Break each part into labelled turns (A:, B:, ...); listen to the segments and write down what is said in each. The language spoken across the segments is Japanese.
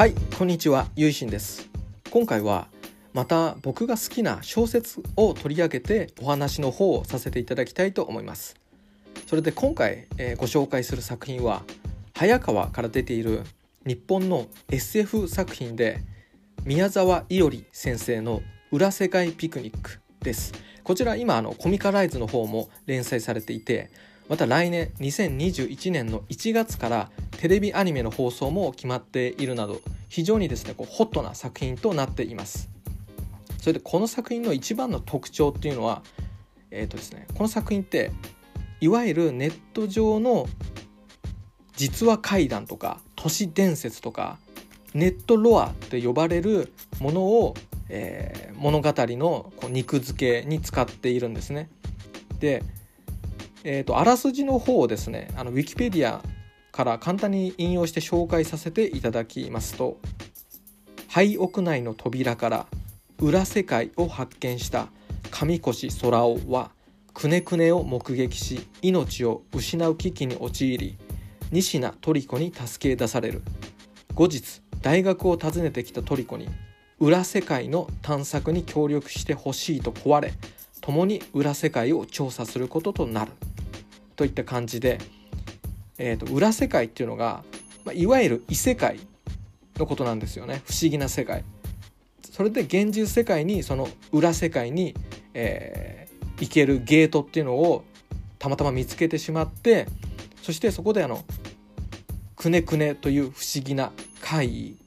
A: はいこんにちはゆいしんです。今回はまた僕が好きな小説を取り上げてお話の方をさせていただきたいと思います。それで今回、えー、ご紹介する作品は早川から出ている日本の SF 作品で宮沢伊織先生の裏世界ピクニックです。こちら今あのコミカライズの方も連載されていてまた来年2021年の1月からテレビアニメの放送も決まっているなど非常にですねこうホットな作品となっていますそれでこの作品の一番の特徴っていうのはえっ、ー、とですねこの作品っていわゆるネット上の実話怪談とか都市伝説とかネットロアって呼ばれるものを、えー、物語のこう肉付けに使っているんですね。で、えーと、あらすじの方をですねあのウィキペディアから簡単に引用して紹介させていただきますと廃屋内の扉から裏世界を発見した上越空尾はくねくねを目撃し命を失う危機に陥り仁科トリコに助け出される。後日大学を訪ねてきたトリコに裏世界の探索に協力してほしいと問われ共に裏世界を調査することとなるといった感じで、えーと、裏世界っていうのが、まあ、いわゆる異世界のことなんですよね不思議な世界。それで現実世界にその裏世界に、えー、行けるゲートっていうのをたまたま見つけてしまってそしてそこであのくねくねという不思議な怪異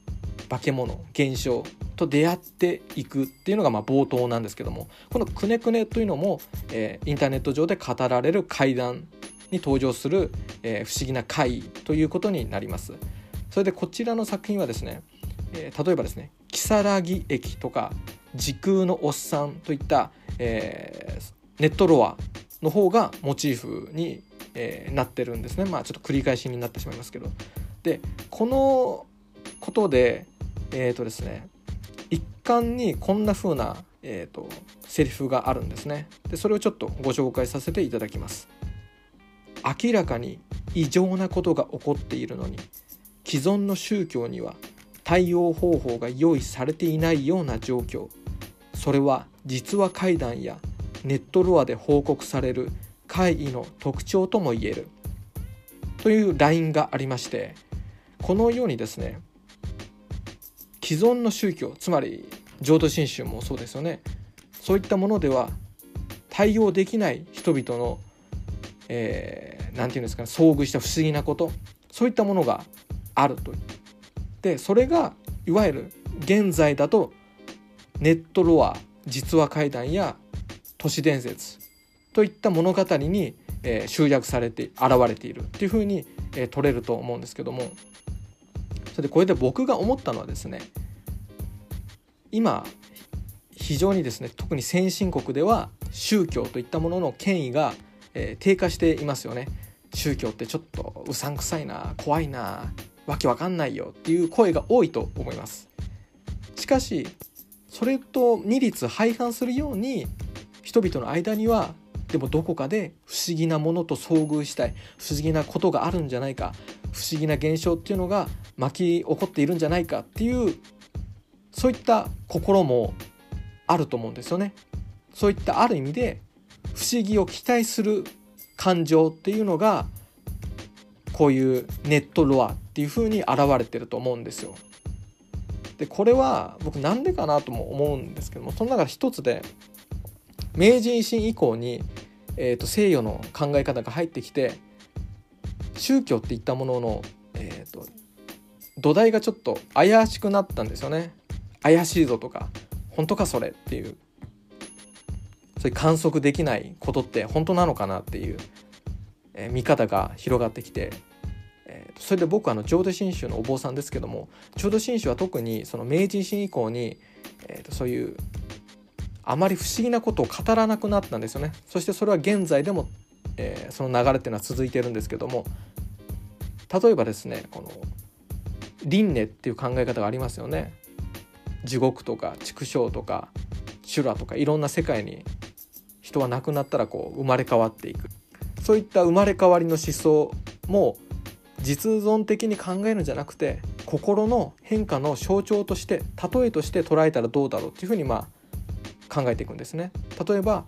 A: 化け物現象と出会っていくっていうのがまあ冒頭なんですけどもこのくねくねというのも、えー、インターネット上で語られる怪談に登場する、えー、不思議な怪異ということになります。それでこちらの作品はですね、えー、例えばですね如月駅とか時空のおっさんといった、えー、ネットロアの方がモチーフにえー、なってるんですね。まあちょっと繰り返しになってしまいますけど。でこのことでえっ、ー、とですね一貫にこんな風なえーと、セリフがあるんですね。でそれをちょっとご紹介させていただきます。明らかに異常なことが起こっているのに既存の宗教には対応方法が用意されていないような状況。それは実話怪談やネットロアで報告される会議の特徴とも言える。というラインがありましてこのようにですね既存の宗教つまり浄土真宗もそうですよね。そういったものでは対応できない人々の何、えー、て言うんですかね遭遇した不思議なことそういったものがあると。でそれがいわゆる現在だとネットロア実話怪談や都市伝説といった物語に、えー、集約されて現れているっていうふうに、えー、取れると思うんですけども。それでこれで僕が思ったのはですね今非常にですね特に先進国では宗教といったものの権威が、えー、低下していますよね。宗教ってちょっとうさんくさいな怖いなわけわかんないよっていう声が多いと思います。しかしそれと二律背反するように人々の間にはでもどこかで不思議なものと遭遇したい不思議なことがあるんじゃないか不思議な現象っていうのが巻き起こっているんじゃないかっていうそういった心もあると思うんですよね。そういったある意味で不思議を期待する感情っていうのがこういうネットロアっていう風に現れてると思うんですよ。でこれは僕なんでかなとも思うんですけどもその中で一つで明治維新以降にえーと、西洋の考え方が入ってきて宗教っていったものの、えーと、土台がちょっと怪しくなったんですよね。怪しいぞとか本当かそれっていう。そういう観測できないことって本当なのかなっていう、えー、見方が広がってきて、えー、それで僕あの浄土真宗のお坊さんですけども浄土真宗は特にその明治維新以降に、えーとそういうあまり不思議なことを語らなくなったんですよね。そしてそれは現在でも、えー、その流れっていうのは続いてるんですけども例えばですねこの輪廻っていう考え方がありますよね地獄とか畜生とか修羅とかいろんな世界に人は亡くなったらこう生まれ変わっていくそういった生まれ変わりの思想も実存的に考えるんじゃなくて心の変化の象徴として例えとして捉えたらどうだろうっていうふうにまあ考えていくんですね。例えば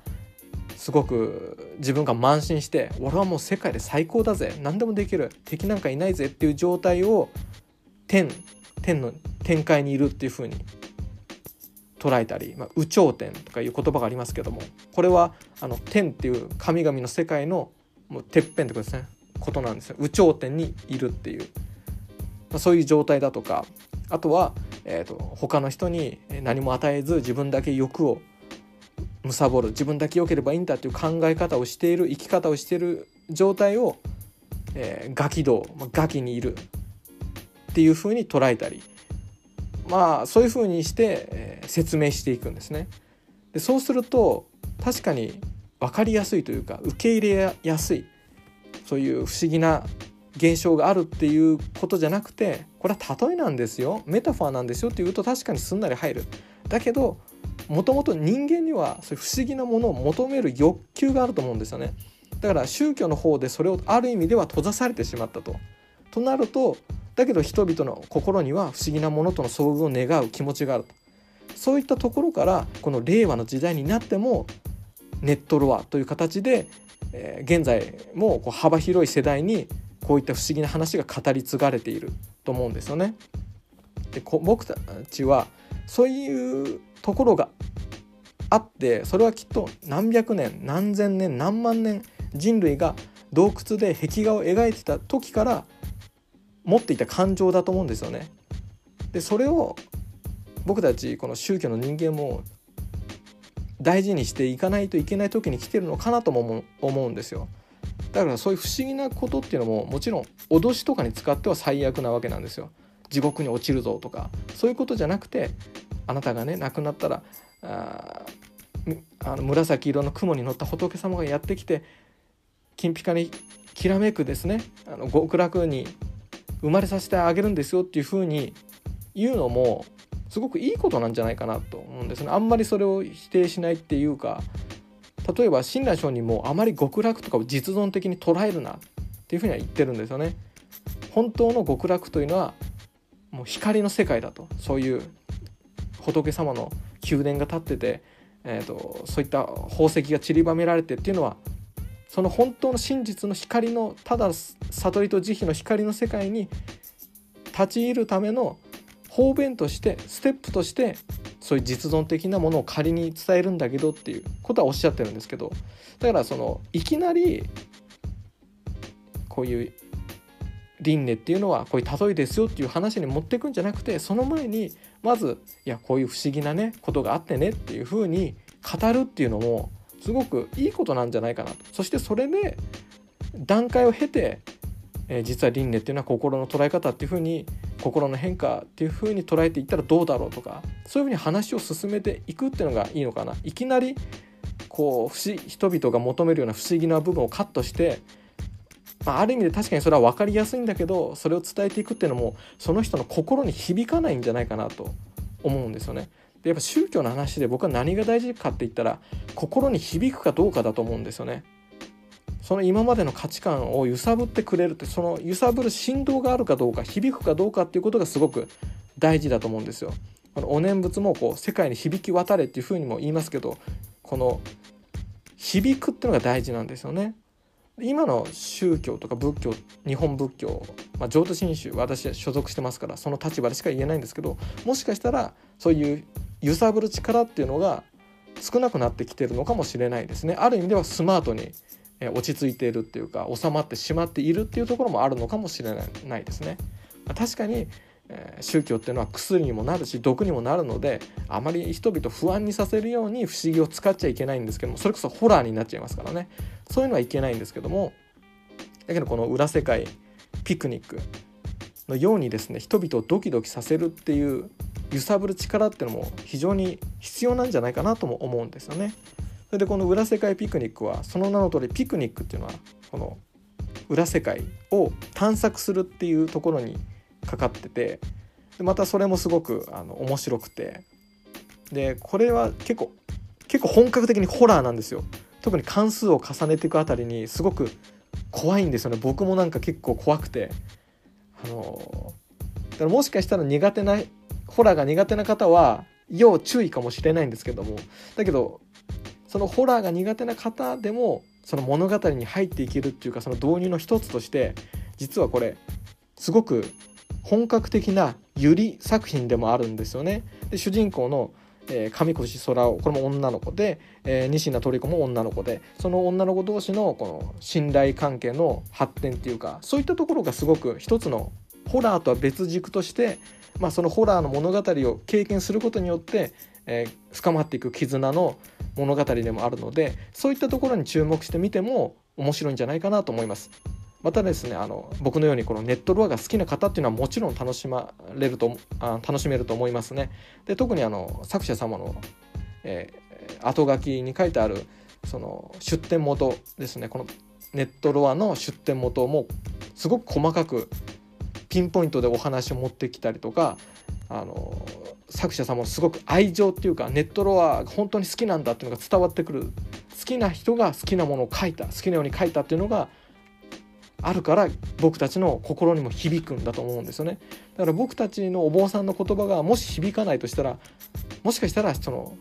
A: すごく自分が慢心して俺はもう世界で最高だぜ何でもできる敵なんかいないぜっていう状態を天天の展開にいるっていうふうに捉えたり、まあ、有頂天とかいう言葉がありますけどもこれはあの天っていう神々の世界のもうてっぺんってことですね。ことなんですよ。有頂天にいるっていう、まあ、そういう状態だとかあとは、えーと、他の人に何も与えず自分だけ欲を貪る自分だけ良ければいいんだっていう考え方をしている生き方をしている状態を、えー、ガキ道、まあ、ガキにいるっていうふうに捉えたりまあそういうふうにして、えー、説明していくんですね。でそうすると確かに分かりやすいというか受け入れやすいそういう不思議な現象があるっていうことじゃなくてこれは例えなんですよメタファーなんですよっていうと確かにすんなり入る。だけどもともと人間にはそういう不思議なものを求める欲求があると思うんですよね。だから宗教の方でそれをある意味では閉ざされてしまったと。となるとだけど人々の心には不思議なものとの遭遇を願う気持ちがあるとそういったところからこの令和の時代になってもネットロアという形で、えー、現在もこう幅広い世代にこういった不思議な話が語り継がれていると思うんですよね。で僕たちはそういうところがあってそれはきっと何百年何千年何万年人類が洞窟で壁画を描いてた時から持っていた感情だと思うんですよね。でそれを僕たちこの宗教の人間も大事にしていかないといけない時に来てるのかなとも思うんですよ。だからそういう不思議なことっていうのももちろん脅しとかに使っては最悪なわけなんですよ。地獄に落ちるぞとかそういうことじゃなくてあなたがね亡くなったらああの紫色の雲に乗った仏様がやってきて金ピカにきらめくですねあの極楽に生まれさせてあげるんですよっていうふうに言うのもすごくいいことなんじゃないかなと思うんですね。あんまりそれを否定しないっていうか例えば親鸞上人もあまり極楽とかを実存的に捉えるなっていうふうには言ってるんですよね。本当の極楽というのはもう光の世界だと。そういう仏様の宮殿が建ってて、えーとそういった宝石が散りばめられてっていうのはその本当の真実の光のただ悟りと慈悲の光の世界に立ち入るための方便としてステップとしてそういう実存的なものを仮に伝えるんだけどっていうことはおっしゃってるんですけどだからそのいきなりこういう輪廻っていうのはこういう例えですよっていう話に持っていくんじゃなくてその前にまずいやこういう不思議なねことがあってねっていうふうに語るっていうのもすごくいいことなんじゃないかなと。そしてそれで段階を経て、えー、実は輪廻っていうのは心の捉え方っていうふうに心の変化っていうふうに捉えていったらどうだろうとかそういうふうに話を進めていくっていうのがいいのかな。いきなりこう人々が求めるような不思議な部分をカットして、まあ、ある意味で確かにそれは分かりやすいんだけどそれを伝えていくっていうのもその人の心に響かないんじゃないかなと思うんですよね。でやっぱ宗教の話で僕は何が大事かって言ったら心に響くかどうかだと思うんですよね。その今までの価値観を揺さぶってくれるってその揺さぶる振動があるかどうか響くかどうかっていうことがすごく大事だと思うんですよ。このお念仏もこう世界に響き渡れっていうふうにも言いますけどこの響くっていうのが大事なんですよね。今の宗教とか仏教日本仏教、まあ、浄土真宗私は所属してますからその立場でしか言えないんですけどもしかしたらそういう揺さぶる力っていうのが少なくなってきてるのかもしれないですねある意味ではスマートに落ち着いているっていうか収まってしまっているっていうところもあるのかもしれないですね。確かにえ宗教っていうのは薬にもなるし毒にもなるのであまり人々不安にさせるように不思議を使っちゃいけないんですけどもそれこそホラーになっちゃいますからねそういうのはいけないんですけどもだけどこの裏世界ピクニックのようにですね人々をドキドキさせるっていう揺さぶる力っていうのも非常に必要なんじゃないかなとも思うんですよね。それでこの裏世界ピクニックはその名の通りピクニックっていうのはこの裏世界を探索するっていうところにかかっててでまたそれもすごくあの面白くて。でこれは結構結構本格的にホラーなんですよ。特に関数を重ねていくあたりにすごく怖いんですよね。僕もなんか結構怖くて。あのだからもしかしたら苦手なホラーが苦手な方は要注意かもしれないんですけども。だけどそのホラーが苦手な方でもその物語に入っていけるっていうかその導入の一つとして実はこれすごく本格的なゆり作品でもあるんですよね。で主人公のえー、上越空をこれも女の子で、えー、西名鳥子も女の子でその女の子同士のこの信頼関係の発展っていうかそういったところがすごく一つのホラーとは別軸として、まあ、そのホラーの物語を経験することによって、えー、深まっていく絆の物語でもあるのでそういったところに注目してみても面白いんじゃないかなと思います。またですねあの僕のようにこのネットロアが好きな方っていうのはもちろん楽しまれるとあ楽しめると思いますね。で特にあの作者様の、えー、後書きに書いてあるその出典元ですねこのネットロアの出典元もすごく細かくピンポイントでお話を持ってきたりとかあの作者さんもすごく愛情っていうかネットロアが本当に好きなんだっていうのが伝わってくる好きな人が好きなものを書いた好きなように書いたっていうのがあるから僕たちの心にも響くんだと思うんですよねだから僕たちのお坊さんの言葉がもし響かないとしたらもしかしたらその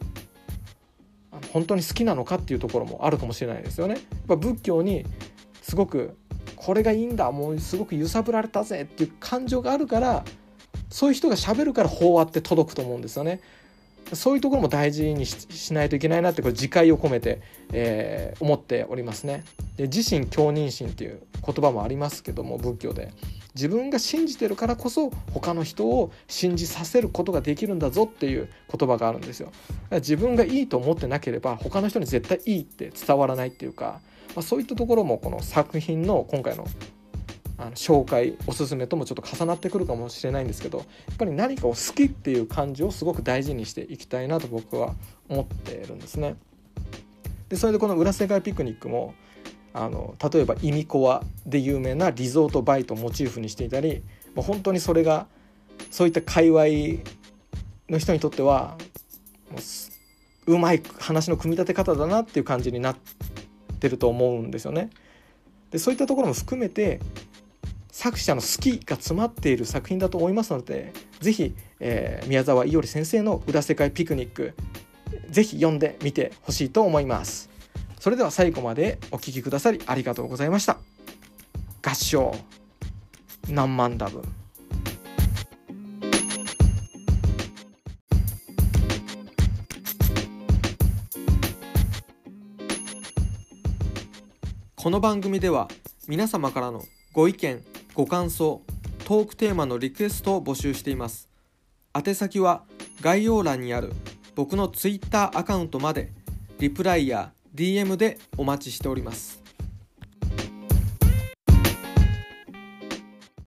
A: 本当に好きなのかっていうところもあるかもしれないですよね。やっぱ仏教にすごくこれがいいんだもうすごく揺さぶられたぜっていう感情があるからそういう人がしゃべるから法話って届くと思うんですよね。そういうところも大事にしないといけないなってこれ自戒を込めて、えー、思っておりますね。で自身共認心っていう言葉もありますけども仏教で自分が信じてるからこそ他の人を信じさせることができるんだぞっていう言葉があるんですよ。自分がいいと思ってなければ他の人に絶対いいって伝わらないっていうか、まあ、そういったところもこの作品の今回のあの紹介おすすめともちょっと重なってくるかもしれないんですけどやっぱり何かを好きっていう感じをすごく大事にしていきたいなと僕は思ってるんですね。でそれでこの「裏世界ピクニックも」あの例えば「イミコワ」で有名なリゾートバイトをモチーフにしていたりもう本当にそれがそういった界隈の人にとってはもううまい話の組み立て方だなっていう感じになってると思うんですよね。でそういったところも含めて作者の好きが詰まっている作品だと思いますので是非、えー、宮沢伊織先生の「裏世界ピクニック」是非読んでみてほしいと思います。それでは最後までお聴きくださりありがとうございました。合唱何万ダブこの番組では皆様からのご意見ご感想トークテーマのリクエストを募集しています。宛先は概要欄にある僕の Twitter アカウントまでリプライや DM でお待ちしております。